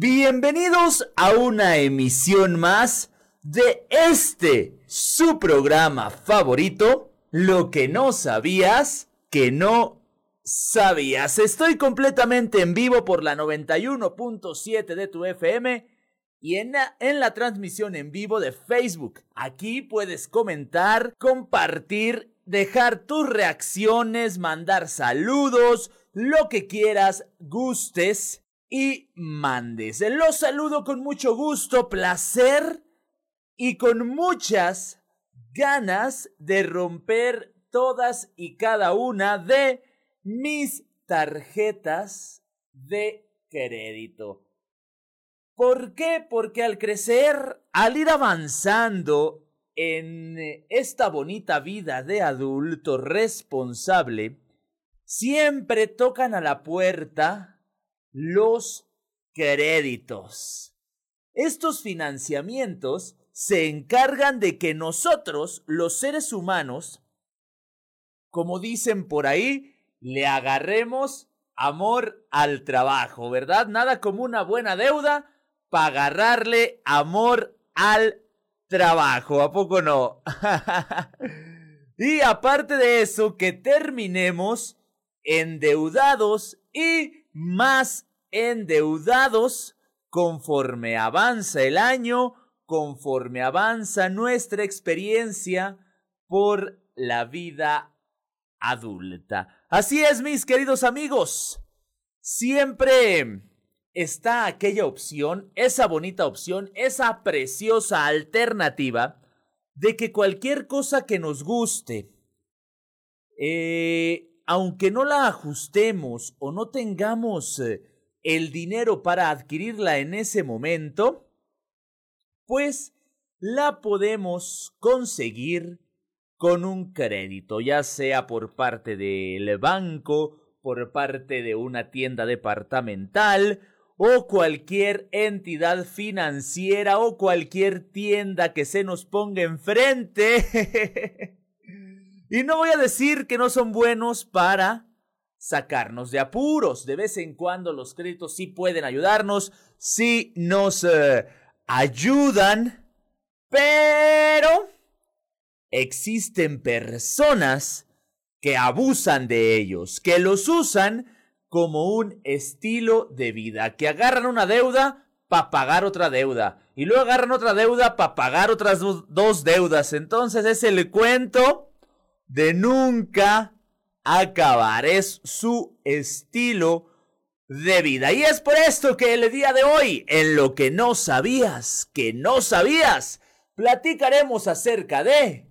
Bienvenidos a una emisión más de este, su programa favorito, Lo que no sabías que no sabías. Estoy completamente en vivo por la 91.7 de tu FM y en la, en la transmisión en vivo de Facebook. Aquí puedes comentar, compartir, dejar tus reacciones, mandar saludos, lo que quieras, gustes y mandes. Los saludo con mucho gusto, placer y con muchas ganas de romper todas y cada una de mis tarjetas de crédito. ¿Por qué? Porque al crecer, al ir avanzando en esta bonita vida de adulto responsable, siempre tocan a la puerta los créditos. Estos financiamientos se encargan de que nosotros, los seres humanos, como dicen por ahí, le agarremos amor al trabajo, ¿verdad? Nada como una buena deuda para agarrarle amor al trabajo, ¿a poco no? y aparte de eso, que terminemos endeudados y más endeudados conforme avanza el año, conforme avanza nuestra experiencia por la vida adulta. Así es, mis queridos amigos. Siempre está aquella opción, esa bonita opción, esa preciosa alternativa de que cualquier cosa que nos guste, eh, aunque no la ajustemos o no tengamos eh, el dinero para adquirirla en ese momento, pues la podemos conseguir con un crédito, ya sea por parte del banco, por parte de una tienda departamental o cualquier entidad financiera o cualquier tienda que se nos ponga enfrente. Y no voy a decir que no son buenos para sacarnos de apuros. De vez en cuando los créditos sí pueden ayudarnos, sí nos eh, ayudan, pero existen personas que abusan de ellos, que los usan como un estilo de vida, que agarran una deuda para pagar otra deuda y luego agarran otra deuda para pagar otras dos deudas. Entonces es el cuento de nunca acabar. Es su estilo de vida. Y es por esto que el día de hoy, en lo que no sabías, que no sabías, platicaremos acerca de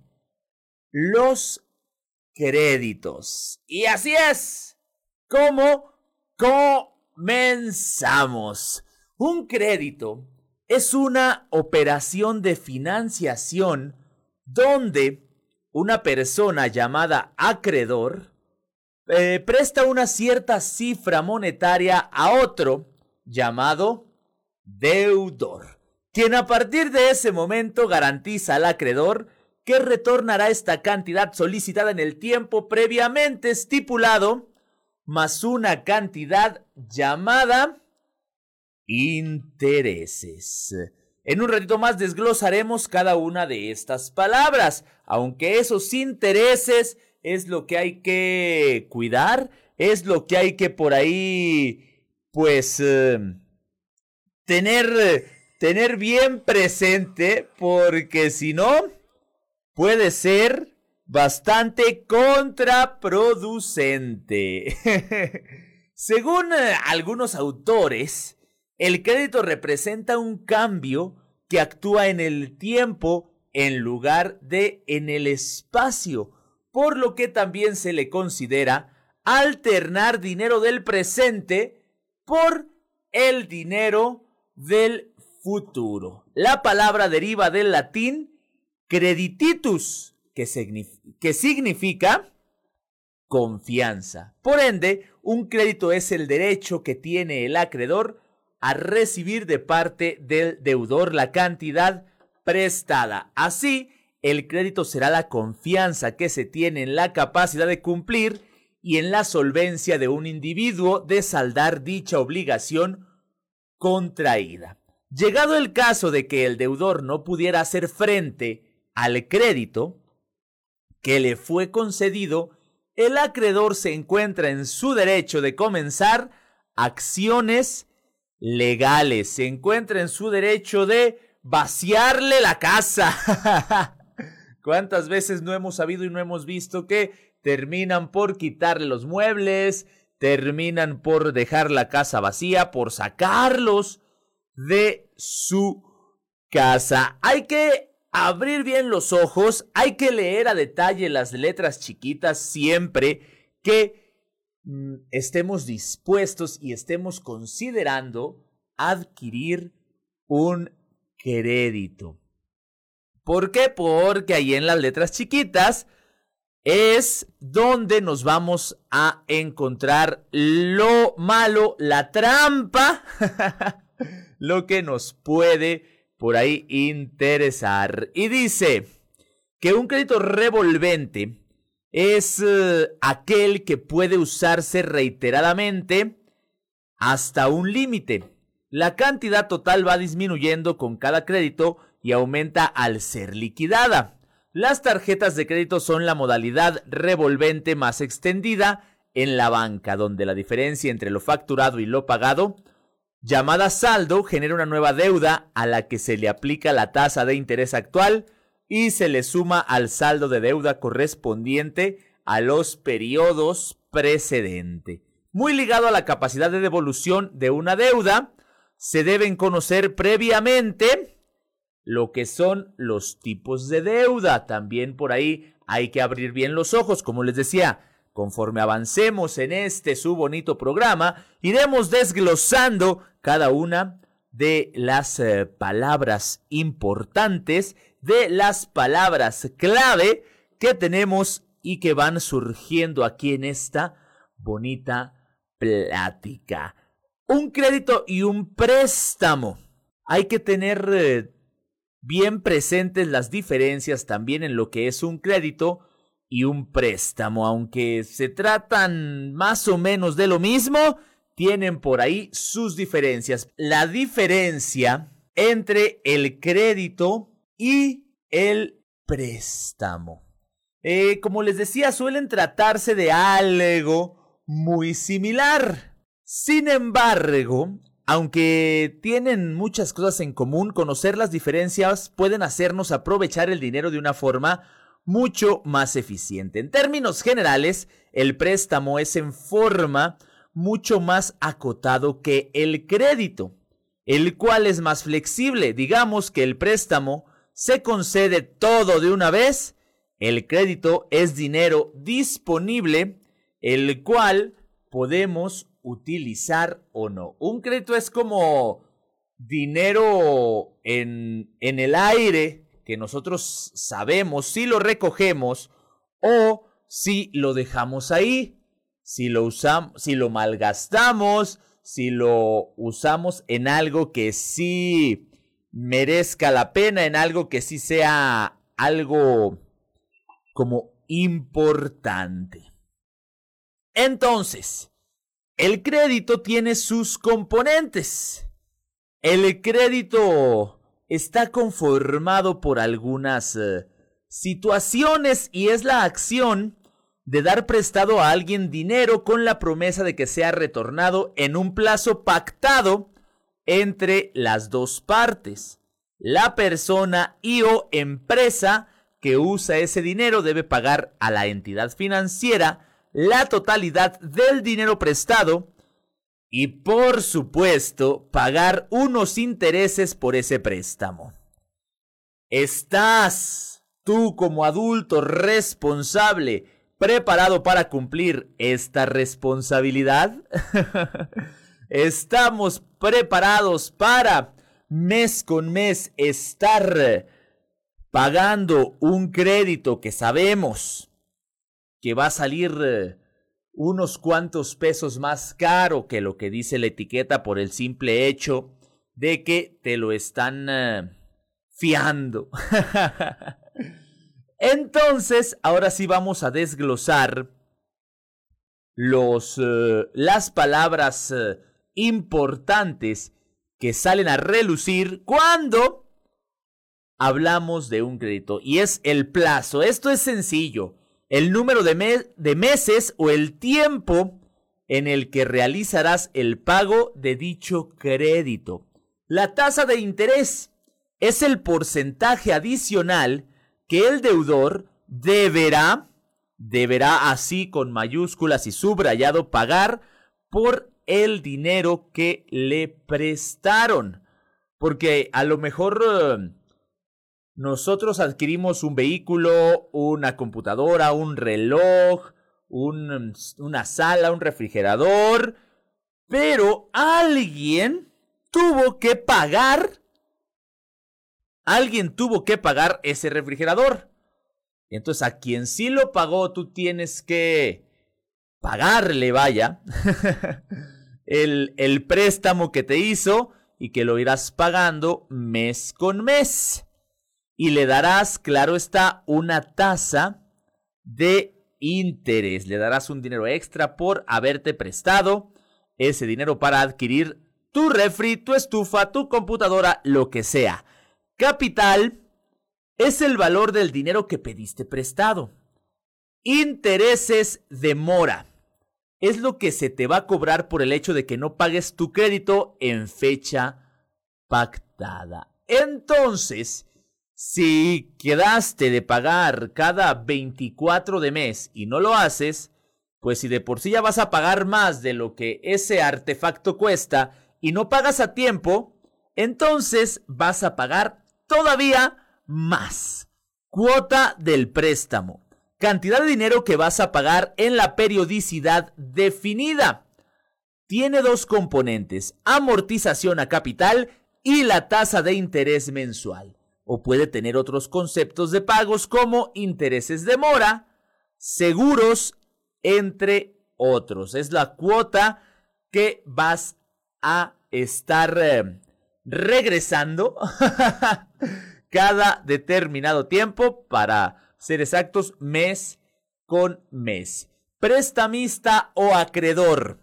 los créditos. Y así es como comenzamos. Un crédito es una operación de financiación donde una persona llamada acreedor eh, presta una cierta cifra monetaria a otro llamado deudor, quien a partir de ese momento garantiza al acreedor que retornará esta cantidad solicitada en el tiempo previamente estipulado, más una cantidad llamada intereses. En un ratito más desglosaremos cada una de estas palabras, aunque esos intereses es lo que hay que cuidar, es lo que hay que por ahí, pues, em, tener, tener bien presente, porque si no, puede ser bastante contraproducente. Según eh, algunos autores, el crédito representa un cambio que actúa en el tiempo en lugar de en el espacio, por lo que también se le considera alternar dinero del presente por el dinero del futuro. La palabra deriva del latín credititus, que, significa confianza. Por ende, un crédito es el derecho que tiene el acreedor a recibir de parte del deudor la cantidad prestada. Así, el crédito será la confianza que se tiene en la capacidad de cumplir y en la solvencia de un individuo de saldar dicha obligación contraída. Llegado el caso de que el deudor no pudiera hacer frente al crédito que le fue concedido, el acreedor se encuentra en su derecho de comenzar acciones legales, se encuentra en su derecho de vaciarle la casa. ¿Cuántas veces no hemos sabido y no hemos visto que terminan por quitarle los muebles, terminan por dejar la casa vacía, por sacarlos de su casa? Hay que abrir bien los ojos, hay que leer a detalle las letras chiquitas siempre que estemos dispuestos y estemos considerando adquirir un crédito. ¿Por qué? Porque ahí en las letras chiquitas es donde nos vamos a encontrar lo malo, la trampa, lo que nos puede por ahí interesar. Y dice que un crédito revolvente es eh, aquel que puede usarse reiteradamente hasta un límite. La cantidad total va disminuyendo con cada crédito y aumenta al ser liquidada. Las tarjetas de crédito son la modalidad revolvente más extendida en la banca, donde la diferencia entre lo facturado y lo pagado llamada saldo genera una nueva deuda a la que se le aplica la tasa de interés actual y se le suma al saldo de deuda correspondiente a los periodos precedentes. Muy ligado a la capacidad de devolución de una deuda, se deben conocer previamente lo que son los tipos de deuda. También por ahí hay que abrir bien los ojos, como les decía, Conforme avancemos en este su bonito programa, iremos desglosando cada una de las eh, palabras importantes, de las palabras clave que tenemos y que van surgiendo aquí en esta bonita plática. Un crédito y un préstamo. Hay que tener eh, bien presentes las diferencias también en lo que es un crédito y un préstamo, aunque se tratan más o menos de lo mismo, tienen por ahí sus diferencias. La diferencia entre el crédito y el préstamo. Eh, como les decía, suelen tratarse de algo muy similar. Sin embargo, aunque tienen muchas cosas en común, conocer las diferencias pueden hacernos aprovechar el dinero de una forma mucho más eficiente. En términos generales, el préstamo es en forma mucho más acotado que el crédito, el cual es más flexible. Digamos que el préstamo se concede todo de una vez, el crédito es dinero disponible, el cual podemos utilizar o no. Un crédito es como dinero en, en el aire que nosotros sabemos si lo recogemos o si lo dejamos ahí, si lo usamos, si lo malgastamos, si lo usamos en algo que sí merezca la pena, en algo que sí sea algo como importante. Entonces, el crédito tiene sus componentes. El crédito está conformado por algunas eh, situaciones y es la acción de dar prestado a alguien dinero con la promesa de que sea retornado en un plazo pactado entre las dos partes. La persona y o empresa que usa ese dinero debe pagar a la entidad financiera la totalidad del dinero prestado y por supuesto pagar unos intereses por ese préstamo. ¿Estás tú como adulto responsable preparado para cumplir esta responsabilidad? ¿Estamos preparados para mes con mes estar pagando un crédito que sabemos que va a salir unos cuantos pesos más caro que lo que dice la etiqueta por el simple hecho de que te lo están eh, fiando. Entonces, ahora sí vamos a desglosar los, eh, las palabras eh, importantes que salen a relucir cuando hablamos de un crédito y es el plazo. Esto es sencillo. El número de, de, meses o el tiempo en el que realizarás el pago de dicho crédito. La tasa de interés es el porcentaje adicional que el deudor deberá, deberá así con mayúsculas y subrayado pagar por el dinero que le prestaron. Porque a lo mejor eh, nosotros adquirimos un vehículo, una computadora, un reloj, una sala, un refrigerador, pero alguien tuvo que pagar, alguien tuvo que pagar ese refrigerador. Entonces a quien sí lo pagó, tú tienes que pagarle, vaya, el, préstamo que te hizo y que lo irás pagando mes con mes. Y le darás, claro está, una tasa de interés. Le darás un dinero extra por haberte prestado ese dinero para adquirir tu refri, tu estufa, tu computadora, lo que sea. Capital es el valor del dinero que pediste prestado. Intereses de mora. Es lo que se te va a cobrar por el hecho de que no pagues tu crédito en fecha pactada. Entonces, si quedaste de pagar cada 24 de mes y no lo haces, pues si de por sí ya vas a pagar más de lo que ese artefacto cuesta y no pagas a tiempo, entonces vas a pagar todavía más. Cuota del préstamo. Cantidad de dinero que vas a pagar en la periodicidad definida. Tiene dos componentes, amortización a capital y la tasa de interés mensual o puede tener otros conceptos de pagos como intereses de mora, seguros, entre otros. Es la cuota que vas a estar eh, regresando cada determinado tiempo para ser exactos mes con mes. Prestamista o acreedor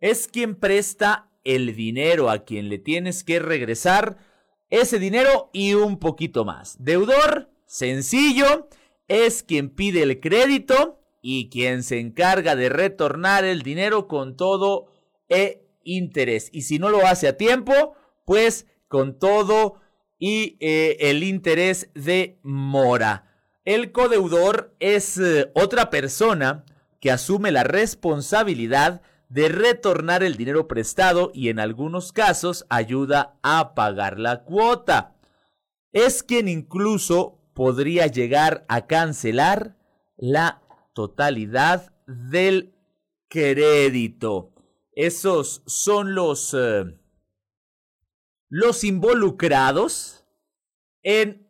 es quien presta el dinero a quien le tienes que regresar ese dinero y un poquito más. Deudor, sencillo, es quien pide el crédito y quien se encarga de retornar el dinero con todo e interés. Y si no lo hace a tiempo, pues con todo y eh, el interés de mora. El codeudor es eh, otra persona que asume la responsabilidad de retornar el dinero prestado y en algunos casos ayuda a pagar la cuota. Es quien incluso podría llegar a cancelar la totalidad del crédito. Esos son los, eh, los involucrados en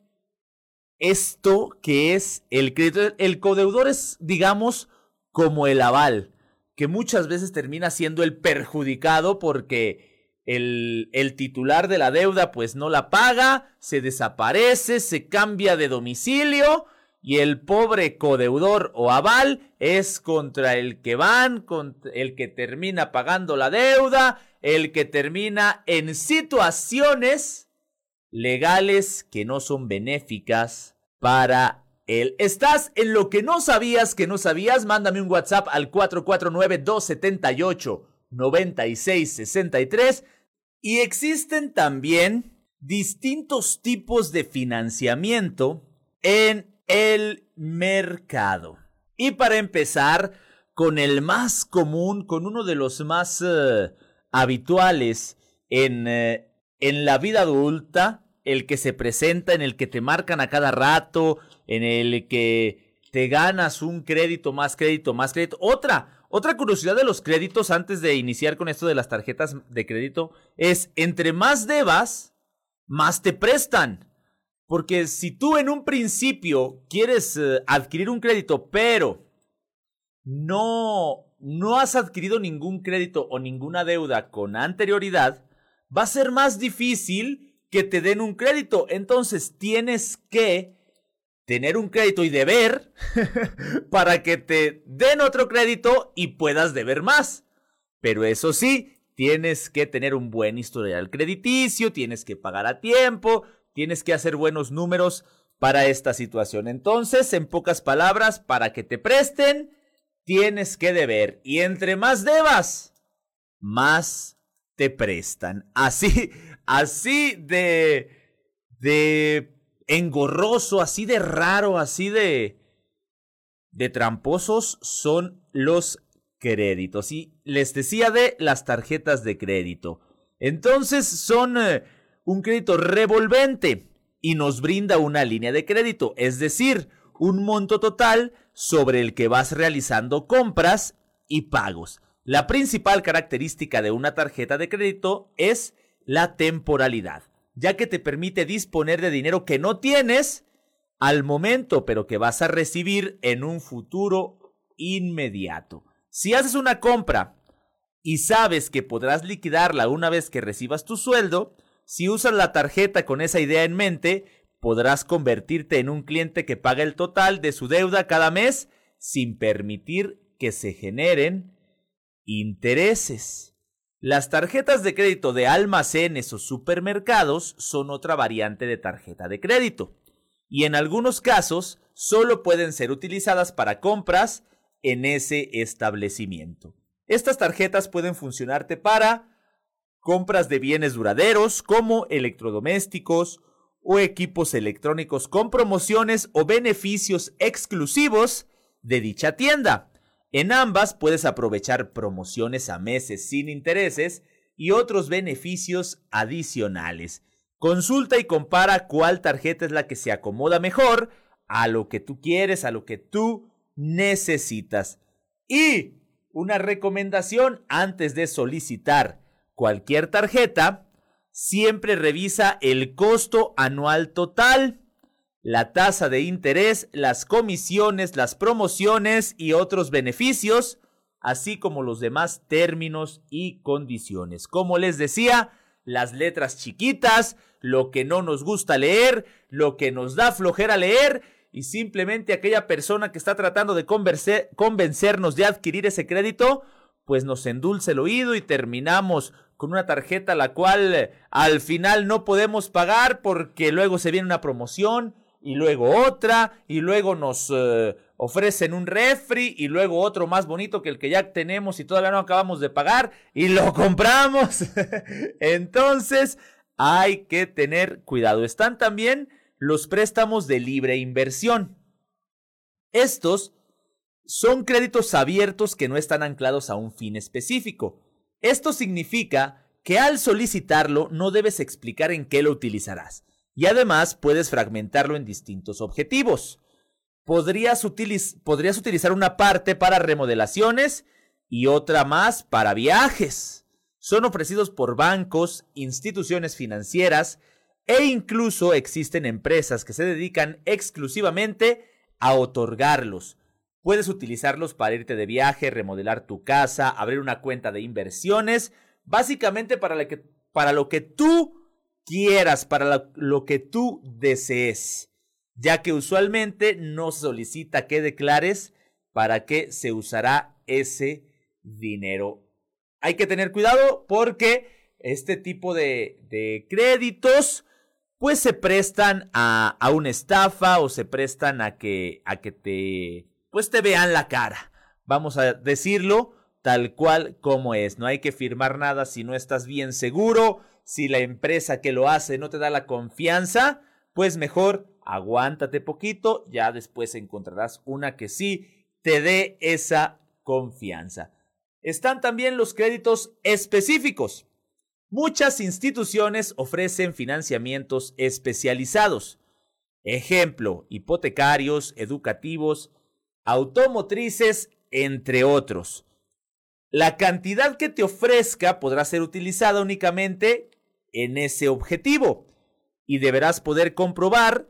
esto que es el crédito. El codeudor es, digamos, como el aval que muchas veces termina siendo el perjudicado porque el, titular de la deuda pues no la paga, se desaparece, se cambia de domicilio y el pobre codeudor o aval es contra el que van, contra el que termina pagando la deuda, el que termina en situaciones legales que no son benéficas para el estás en lo que no sabías que no sabías. Mándame un WhatsApp al 449-278-9663. Y existen también distintos tipos de financiamiento en el mercado. Y para empezar, con el más común, con uno de los más eh, habituales en, eh, en la vida adulta, el que se presenta, en el que te marcan a cada rato, en el que te ganas un crédito, más crédito, más crédito. Otra, otra curiosidad de los créditos antes de iniciar con esto de las tarjetas de crédito es entre más debas, más te prestan. Porque si tú en un principio quieres eh, adquirir un crédito, pero no, no has adquirido ningún crédito o ninguna deuda con anterioridad, va a ser más difícil que te den un crédito. Entonces tienes que tener un crédito y deber para que te den otro crédito y puedas deber más. Pero eso sí, tienes que tener un buen historial crediticio, tienes que pagar a tiempo, tienes que hacer buenos números para esta situación. Entonces, en pocas palabras, para que te presten, tienes que deber. Y entre más debas, más te prestan. Así, así de, de engorroso, así de raro, así de, de tramposos son los créditos. Y les decía de las tarjetas de crédito. Entonces son eh, un crédito revolvente y nos brinda una línea de crédito, es decir, un monto total sobre el que vas realizando compras y pagos. La principal característica de una tarjeta de crédito es la temporalidad, ya que te permite disponer de dinero que no tienes al momento, pero que vas a recibir en un futuro inmediato. Si haces una compra y sabes que podrás liquidarla una vez que recibas tu sueldo, si usas la tarjeta con esa idea en mente, podrás convertirte en un cliente que paga el total de su deuda cada mes sin permitir que se generen intereses. Las tarjetas de crédito de almacenes o supermercados son otra variante de tarjeta de crédito y en algunos casos solo pueden ser utilizadas para compras en ese establecimiento. Estas tarjetas pueden funcionarte para compras de bienes duraderos como electrodomésticos o equipos electrónicos con promociones o beneficios exclusivos de dicha tienda. En ambas puedes aprovechar promociones a meses sin intereses y otros beneficios adicionales. Consulta y compara cuál tarjeta es la que se acomoda mejor a lo que tú quieres, a lo que tú necesitas. Y una recomendación antes de solicitar cualquier tarjeta, siempre revisa el costo anual total, la tasa de interés, las comisiones, las promociones y otros beneficios, así como los demás términos y condiciones. Como les decía, las letras chiquitas, lo que no nos gusta leer, lo que nos da flojera leer y simplemente aquella persona que está tratando de convencernos de adquirir ese crédito, pues nos endulce el oído y terminamos con una tarjeta la cual al final no podemos pagar porque luego se viene una promoción y luego otra y luego nos eh, ofrecen un refri y luego otro más bonito que el que ya tenemos y todavía no acabamos de pagar y lo compramos. Entonces hay que tener cuidado. Están también los préstamos de libre inversión. Estos son créditos abiertos que no están anclados a un fin específico. Esto significa que al solicitarlo no debes explicar en qué lo utilizarás y además puedes fragmentarlo en distintos objetivos. Podrías, utilizar una parte para remodelaciones y otra más para viajes. Son ofrecidos por bancos, instituciones financieras e incluso existen empresas que se dedican exclusivamente a otorgarlos. Puedes utilizarlos para irte de viaje, remodelar tu casa, abrir una cuenta de inversiones, básicamente para lo que tú quieras, para lo que tú desees, ya que usualmente no se solicita que declares para qué se usará ese dinero. Hay que tener cuidado porque este tipo de, créditos pues se prestan a, a, una estafa o se prestan a que, a que te pues te vean la cara. Vamos a decirlo tal cual como es. No hay que firmar nada si no estás bien seguro, si la empresa que lo hace no te da la confianza, pues mejor aguántate poquito, ya después encontrarás una que sí te dé esa confianza. Están también los créditos específicos. Muchas instituciones ofrecen financiamientos especializados. Ejemplo, hipotecarios, educativos, automotrices, entre otros. La cantidad que te ofrezca podrá ser utilizada únicamente en ese objetivo y deberás poder comprobar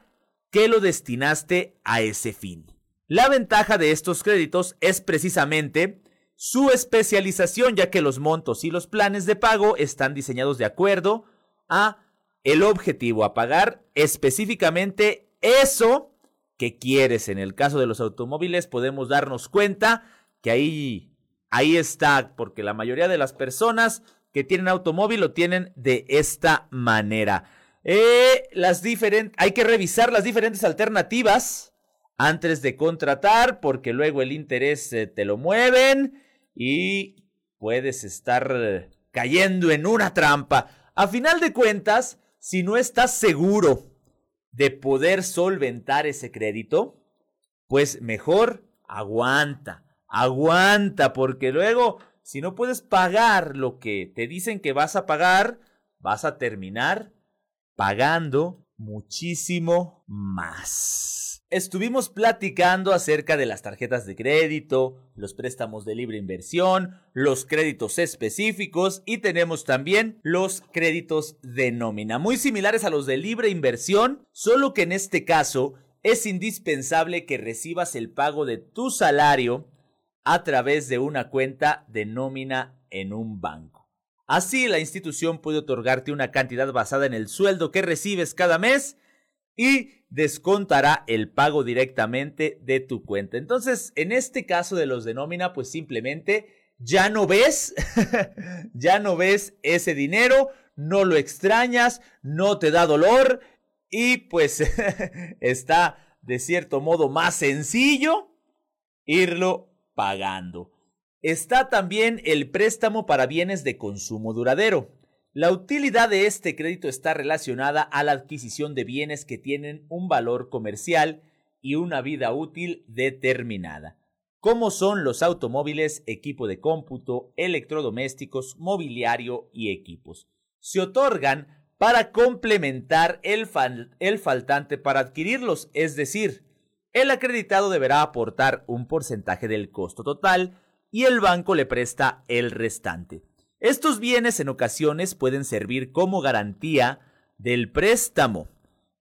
que lo destinaste a ese fin. La ventaja de estos créditos es precisamente su especialización ya que los montos y los planes de pago están diseñados de acuerdo a el objetivo, a pagar específicamente eso que quieres. En el caso de los automóviles podemos darnos cuenta que ahí, ahí está, porque la mayoría de las personas que tienen automóvil lo tienen de esta manera. Eh, las hay que revisar las diferentes alternativas antes de contratar porque luego el interés eh, te lo mueven y puedes estar cayendo en una trampa. A final de cuentas, si no estás seguro de poder solventar ese crédito, pues mejor aguanta, aguanta, porque luego, si no puedes pagar lo que te dicen que vas a pagar, vas a terminar pagando muchísimo más. Estuvimos platicando acerca de las tarjetas de crédito, los préstamos de libre inversión, los créditos específicos y tenemos también los créditos de nómina, muy similares a los de libre inversión, solo que en este caso es indispensable que recibas el pago de tu salario a través de una cuenta de nómina en un banco. Así, la institución puede otorgarte una cantidad basada en el sueldo que recibes cada mes y descontará el pago directamente de tu cuenta. Entonces, en este caso de los de nómina, pues simplemente ya no ves, ya no ves ese dinero, no lo extrañas, no te da dolor y pues está de cierto modo más sencillo irlo pagando está también el préstamo para bienes de consumo duradero. La utilidad de este crédito está relacionada a la adquisición de bienes que tienen un valor comercial y una vida útil determinada, como son los automóviles, equipo de cómputo, electrodomésticos, mobiliario y equipos. Se otorgan para complementar el, el faltante para adquirirlos, es decir, el acreditado deberá aportar un porcentaje del costo total y el banco le presta el restante. Estos bienes en ocasiones pueden servir como garantía del préstamo.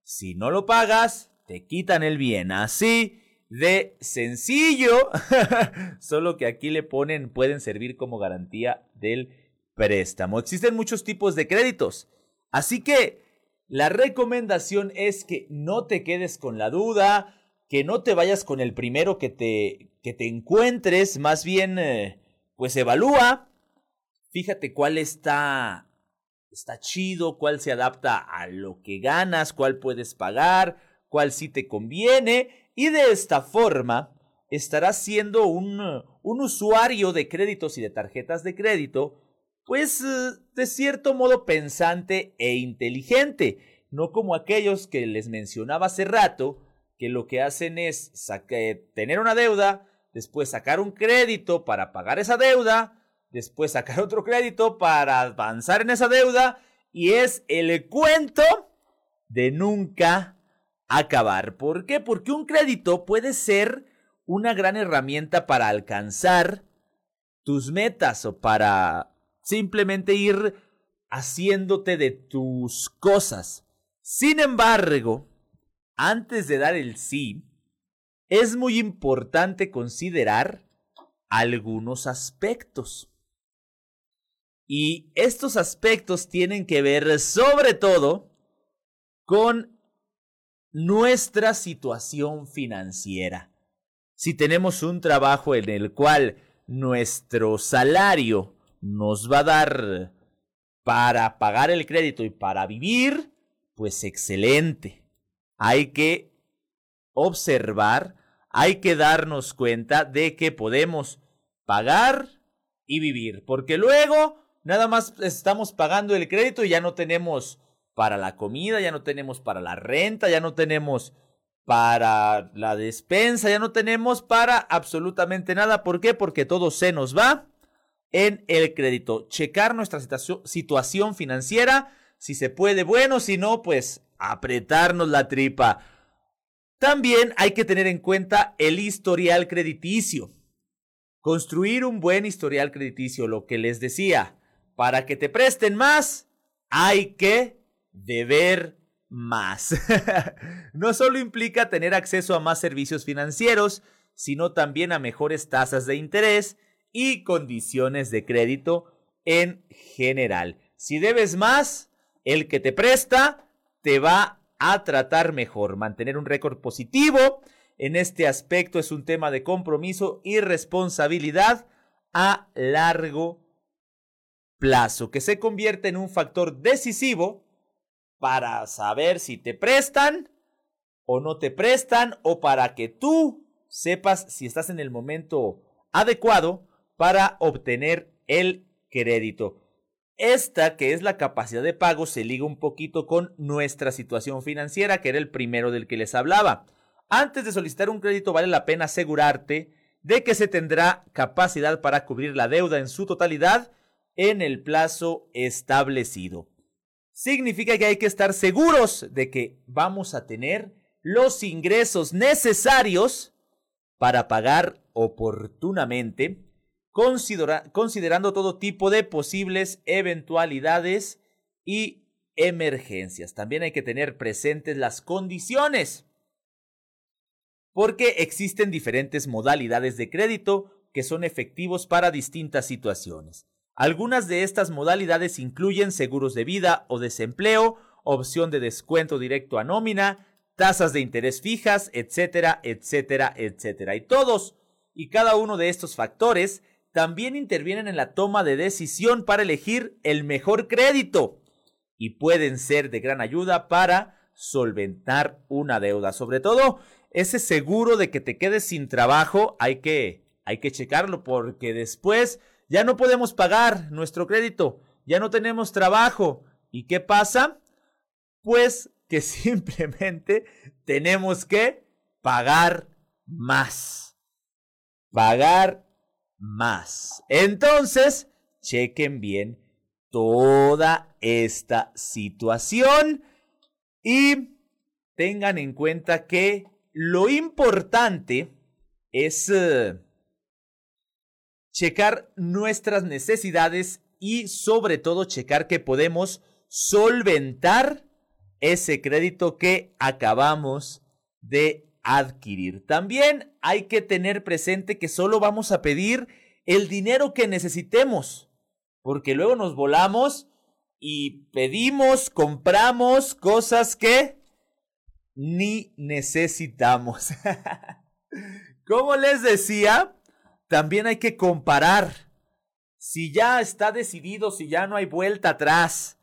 Si no lo pagas, te quitan el bien. Así de sencillo. Solo que aquí le ponen, pueden servir como garantía del préstamo. Existen muchos tipos de créditos. Así que la recomendación es que no te quedes con la duda, que no te vayas con el primero que te, que te encuentres, más bien, eh, pues evalúa, fíjate cuál está, está chido, cuál se adapta a lo que ganas, cuál puedes pagar, cuál sí te conviene, y de esta forma estarás siendo un, un usuario de créditos y de tarjetas de crédito, pues eh, de cierto modo pensante e inteligente, no como aquellos que les mencionaba hace rato, que lo que hacen es tener una deuda, después sacar un crédito para pagar esa deuda, después sacar otro crédito para avanzar en esa deuda y es el cuento de nunca acabar. ¿Por qué? Porque un crédito puede ser una gran herramienta para alcanzar tus metas o para simplemente ir haciéndote de tus cosas. Sin embargo, antes de dar el sí, es muy importante considerar algunos aspectos. Y estos aspectos tienen que ver sobre todo con nuestra situación financiera. Si tenemos un trabajo en el cual nuestro salario nos va a dar para pagar el crédito y para vivir, pues excelente hay que observar, hay que darnos cuenta de que podemos pagar y vivir, porque luego nada más estamos pagando el crédito y ya no tenemos para la comida, ya no tenemos para la renta, ya no tenemos para la despensa, ya no tenemos para absolutamente nada. ¿Por qué? Porque todo se nos va en el crédito. Checar nuestra situación financiera, si se puede, bueno, si no, pues apretarnos la tripa. También hay que tener en cuenta el historial crediticio. Construir un buen historial crediticio, lo que les decía, para que te presten más, hay que deber más. no solo implica tener acceso a más servicios financieros, sino también a mejores tasas de interés y condiciones de crédito en general. Si debes más, el que te presta te va a tratar mejor. Mantener un récord positivo en este aspecto es un tema de compromiso y responsabilidad a largo plazo, que se convierte en un factor decisivo para saber si te prestan o no te prestan o para que tú sepas si estás en el momento adecuado para obtener el crédito. Esta, que es la capacidad de pago, se liga un poquito con nuestra situación financiera, que era el primero del que les hablaba. Antes de solicitar un crédito vale la pena asegurarte de que se tendrá capacidad para cubrir la deuda en su totalidad en el plazo establecido. Significa que hay que estar seguros de que vamos a tener los ingresos necesarios para pagar oportunamente considerando todo tipo de posibles eventualidades y emergencias. También hay que tener presentes las condiciones, porque existen diferentes modalidades de crédito que son efectivos para distintas situaciones. Algunas de estas modalidades incluyen seguros de vida o desempleo, opción de descuento directo a nómina, tasas de interés fijas, etcétera, etcétera, etcétera. Y todos y cada uno de estos factores también intervienen en la toma de decisión para elegir el mejor crédito y pueden ser de gran ayuda para solventar una deuda. Sobre todo, ese seguro de que te quedes sin trabajo, hay que, hay que checarlo porque después ya no podemos pagar nuestro crédito, ya no tenemos trabajo. ¿Y qué pasa? Pues que simplemente tenemos que pagar más. Pagar más. Entonces, chequen bien toda esta situación y tengan en cuenta que lo importante es eh, checar nuestras necesidades y sobre todo checar que podemos solventar ese crédito que acabamos de adquirir. También hay que tener presente que solo vamos a pedir el dinero que necesitemos, porque luego nos volamos y pedimos, compramos cosas que ni necesitamos. Como les decía, también hay que comparar. Si ya está decidido, si ya no hay vuelta atrás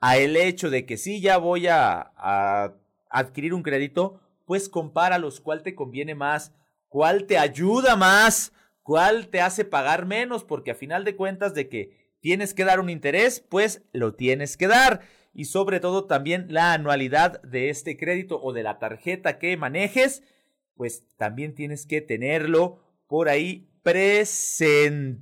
a el hecho de que sí, ya voy a, a adquirir un crédito, pues compáralos, cuál te conviene más, cuál te ayuda más, cuál te hace pagar menos, porque a final de cuentas de que tienes que dar un interés, pues lo tienes que dar. Y sobre todo también la anualidad de este crédito o de la tarjeta que manejes, pues también tienes que tenerlo por ahí presente.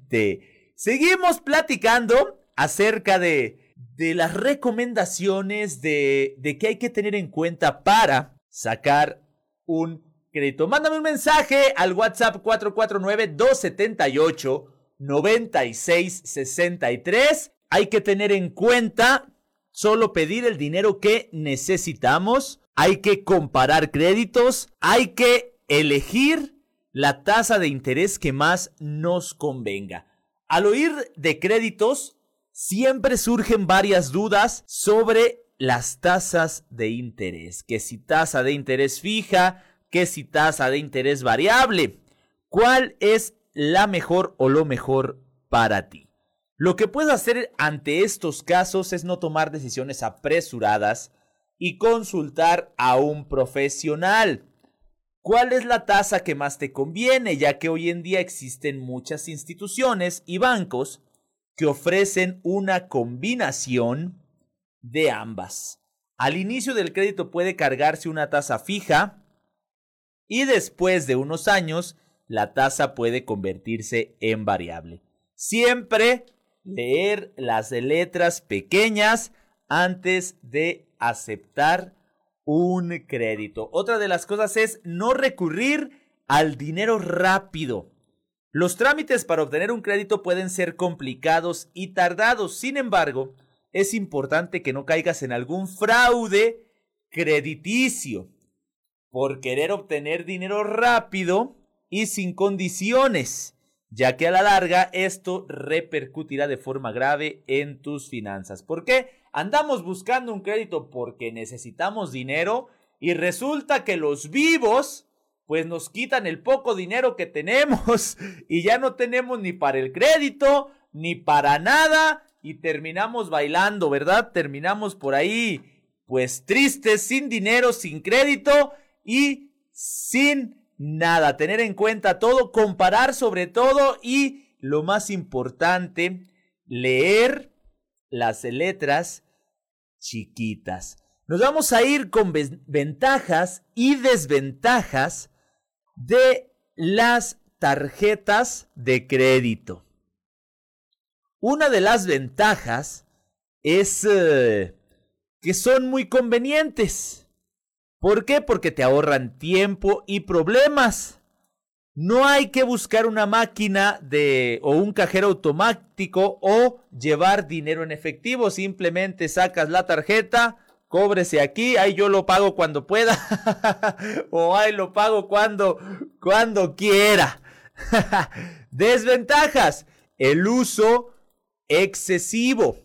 Seguimos platicando acerca de, de las recomendaciones de, de qué hay que tener en cuenta para sacar un crédito. Mándame un mensaje al WhatsApp 449-278-9663. Hay que tener en cuenta solo pedir el dinero que necesitamos. Hay que comparar créditos. Hay que elegir la tasa de interés que más nos convenga. Al oír de créditos, siempre surgen varias dudas sobre las tasas de interés, que si tasa de interés fija, que si tasa de interés variable. ¿Cuál es la mejor o lo mejor para ti? Lo que puedes hacer ante estos casos es no tomar decisiones apresuradas y consultar a un profesional. ¿Cuál es la tasa que más te conviene? Ya que hoy en día existen muchas instituciones y bancos que ofrecen una combinación de ambas. Al inicio del crédito puede cargarse una tasa fija y después de unos años la tasa puede convertirse en variable. Siempre leer las letras pequeñas antes de aceptar un crédito. Otra de las cosas es no recurrir al dinero rápido. Los trámites para obtener un crédito pueden ser complicados y tardados. Sin embargo, es importante que no caigas en algún fraude crediticio por querer obtener dinero rápido y sin condiciones, ya que a la larga esto repercutirá de forma grave en tus finanzas. ¿Por qué? Andamos buscando un crédito porque necesitamos dinero y resulta que los vivos pues nos quitan el poco dinero que tenemos y ya no tenemos ni para el crédito, ni para nada y terminamos bailando, ¿verdad? Terminamos por ahí, pues tristes, sin dinero, sin crédito y sin nada. Tener en cuenta todo, comparar sobre todo y lo más importante, leer las letras chiquitas. Nos vamos a ir con ventajas y desventajas de las tarjetas de crédito. Una de las ventajas es eh, que son muy convenientes. ¿Por qué? Porque te ahorran tiempo y problemas. No hay que buscar una máquina de o un cajero automático o llevar dinero en efectivo, simplemente sacas la tarjeta, cóbrese aquí, ahí yo lo pago cuando pueda o ahí lo pago cuando cuando quiera. Desventajas, el uso excesivo.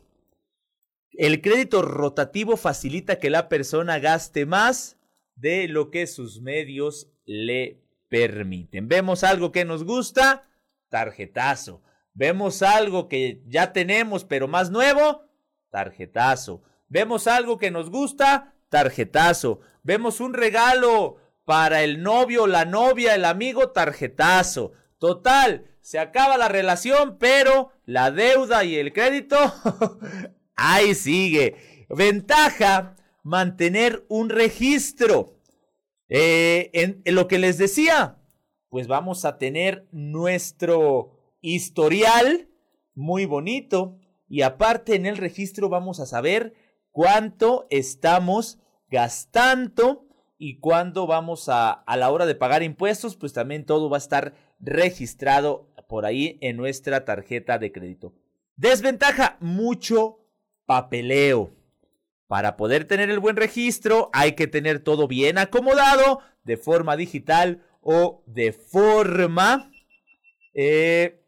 El crédito rotativo facilita que la persona gaste más de lo que sus medios le permiten. Vemos algo que nos gusta, tarjetazo. Vemos algo que ya tenemos pero más nuevo, tarjetazo. Vemos algo que nos gusta, tarjetazo. Vemos un regalo para el novio, la novia, el amigo, tarjetazo. Total, se acaba la relación, pero la deuda y el crédito, ahí sigue. Ventaja, mantener un registro. Eh, en, lo que les decía, pues vamos a tener nuestro historial muy bonito y aparte en el registro vamos a saber cuánto estamos gastando y cuándo vamos a, a la hora de pagar impuestos, pues también todo va a estar registrado por ahí en nuestra tarjeta de crédito. Desventaja, mucho papeleo. Para poder tener el buen registro hay que tener todo bien acomodado de forma digital o de forma eh,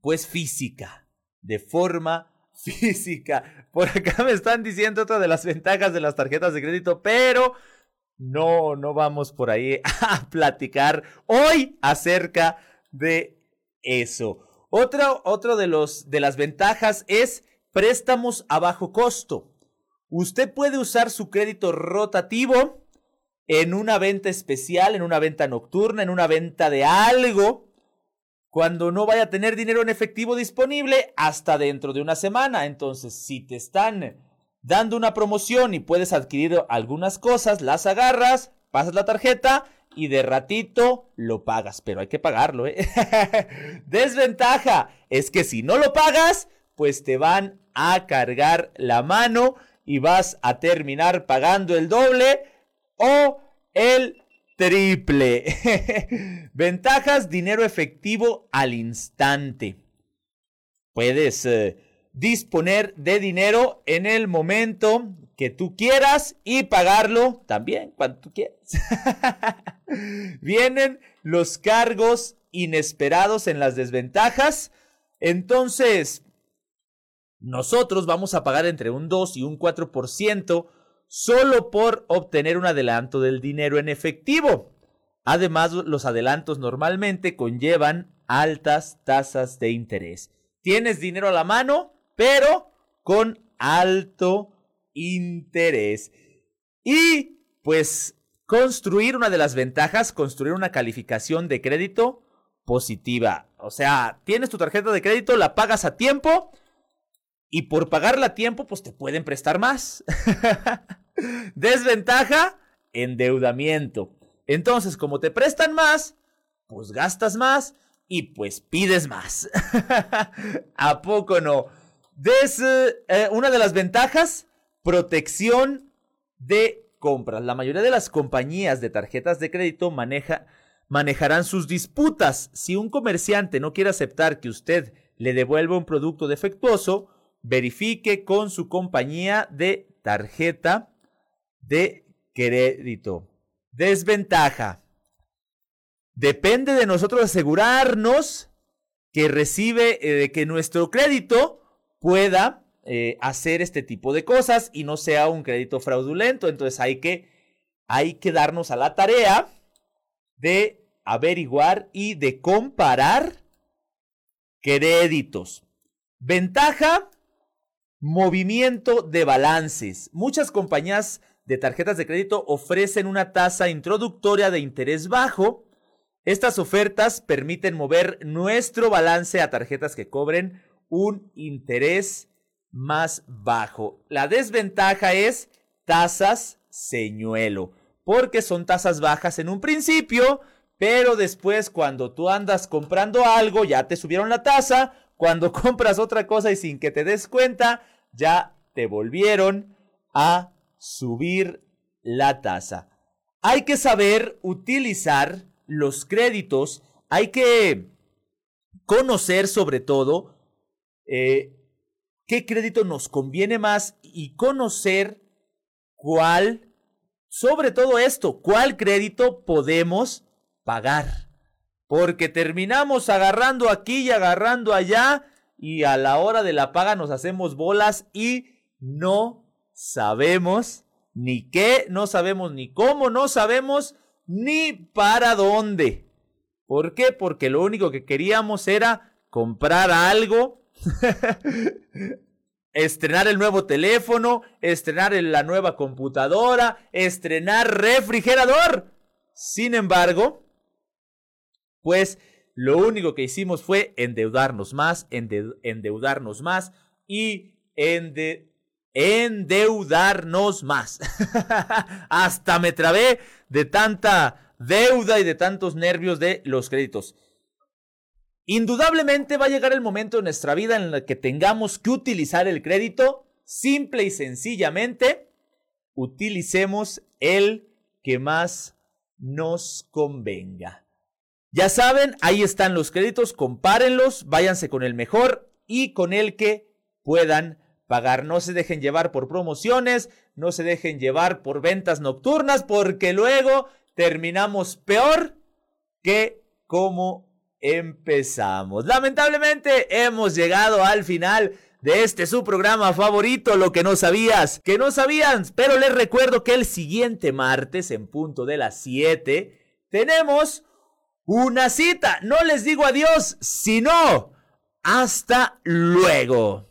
pues física. De forma física. Por acá me están diciendo otra de las ventajas de las tarjetas de crédito, pero no, no vamos por ahí a platicar hoy acerca de eso. Otro, otro de, los, de las ventajas es préstamos a bajo costo. Usted puede usar su crédito rotativo en una venta especial, en una venta nocturna, en una venta de algo, cuando no vaya a tener dinero en efectivo disponible hasta dentro de una semana. Entonces, si te están dando una promoción y puedes adquirir algunas cosas, las agarras, pasas la tarjeta y de ratito lo pagas, pero hay que pagarlo, ¿eh? Desventaja es que si no lo pagas, pues te van a cargar la mano y vas a terminar pagando el doble o el triple. Ventajas, dinero efectivo al instante. Puedes eh, disponer de dinero en el momento que tú quieras y pagarlo también cuando tú quieras. Vienen los cargos inesperados en las desventajas. Entonces, nosotros vamos a pagar entre un 2 y un 4% solo por obtener un adelanto del dinero en efectivo. Además, los adelantos normalmente conllevan altas tasas de interés. Tienes dinero a la mano, pero con alto interés. Y pues construir una de las ventajas, construir una calificación de crédito positiva. O sea, tienes tu tarjeta de crédito, la pagas a tiempo y por pagarla a tiempo, pues te pueden prestar más. Desventaja, endeudamiento. Entonces, como te prestan más, pues gastas más y pues pides más. ¿A poco no? Des, eh, una de las ventajas, protección de compras. La mayoría de las compañías de tarjetas de crédito maneja, manejarán sus disputas. Si un comerciante no quiere aceptar que usted le devuelva un producto defectuoso, verifique con su compañía de tarjeta de crédito. Desventaja. Depende de nosotros asegurarnos que recibe, eh, que nuestro crédito pueda eh, hacer este tipo de cosas y no sea un crédito fraudulento. Entonces hay que, hay que darnos a la tarea de averiguar y de comparar créditos. Ventaja, movimiento de balances. Muchas compañías de tarjetas de crédito ofrecen una tasa introductoria de interés bajo. Estas ofertas permiten mover nuestro balance a tarjetas que cobren un interés más bajo. La desventaja es tasas señuelo, porque son tasas bajas en un principio, pero después cuando tú andas comprando algo ya te subieron la tasa, cuando compras otra cosa y sin que te des cuenta, ya te volvieron a subir la tasa. Hay que saber utilizar los créditos, hay que conocer sobre todo eh, qué crédito nos conviene más y conocer cuál, sobre todo esto, cuál crédito podemos pagar. Porque terminamos agarrando aquí y agarrando allá y a la hora de la paga nos hacemos bolas y no sabemos ni qué, no sabemos ni cómo, no sabemos ni para dónde. ¿Por qué? Porque lo único que queríamos era comprar algo, estrenar el nuevo teléfono, estrenar la nueva computadora, estrenar refrigerador. Sin embargo, pues lo único que hicimos fue endeudarnos más, endeudarnos más y endeudarnos más. Hasta me trabé de tanta deuda y de tantos nervios de los créditos. Indudablemente va a llegar el momento en nuestra vida en el que tengamos que utilizar el crédito. Simple y sencillamente, utilicemos el que más nos convenga. Ya saben, ahí están los créditos, compárenlos, váyanse con el mejor y con el que puedan pagar. No se dejen llevar por promociones, no se dejen llevar por ventas nocturnas, porque luego terminamos peor que como empezamos. Lamentablemente hemos llegado al final de este su programa favorito, lo que no sabías, que no sabían, pero les recuerdo que el siguiente martes en punto de las 7 tenemos una cita. No les digo adiós, sino hasta luego.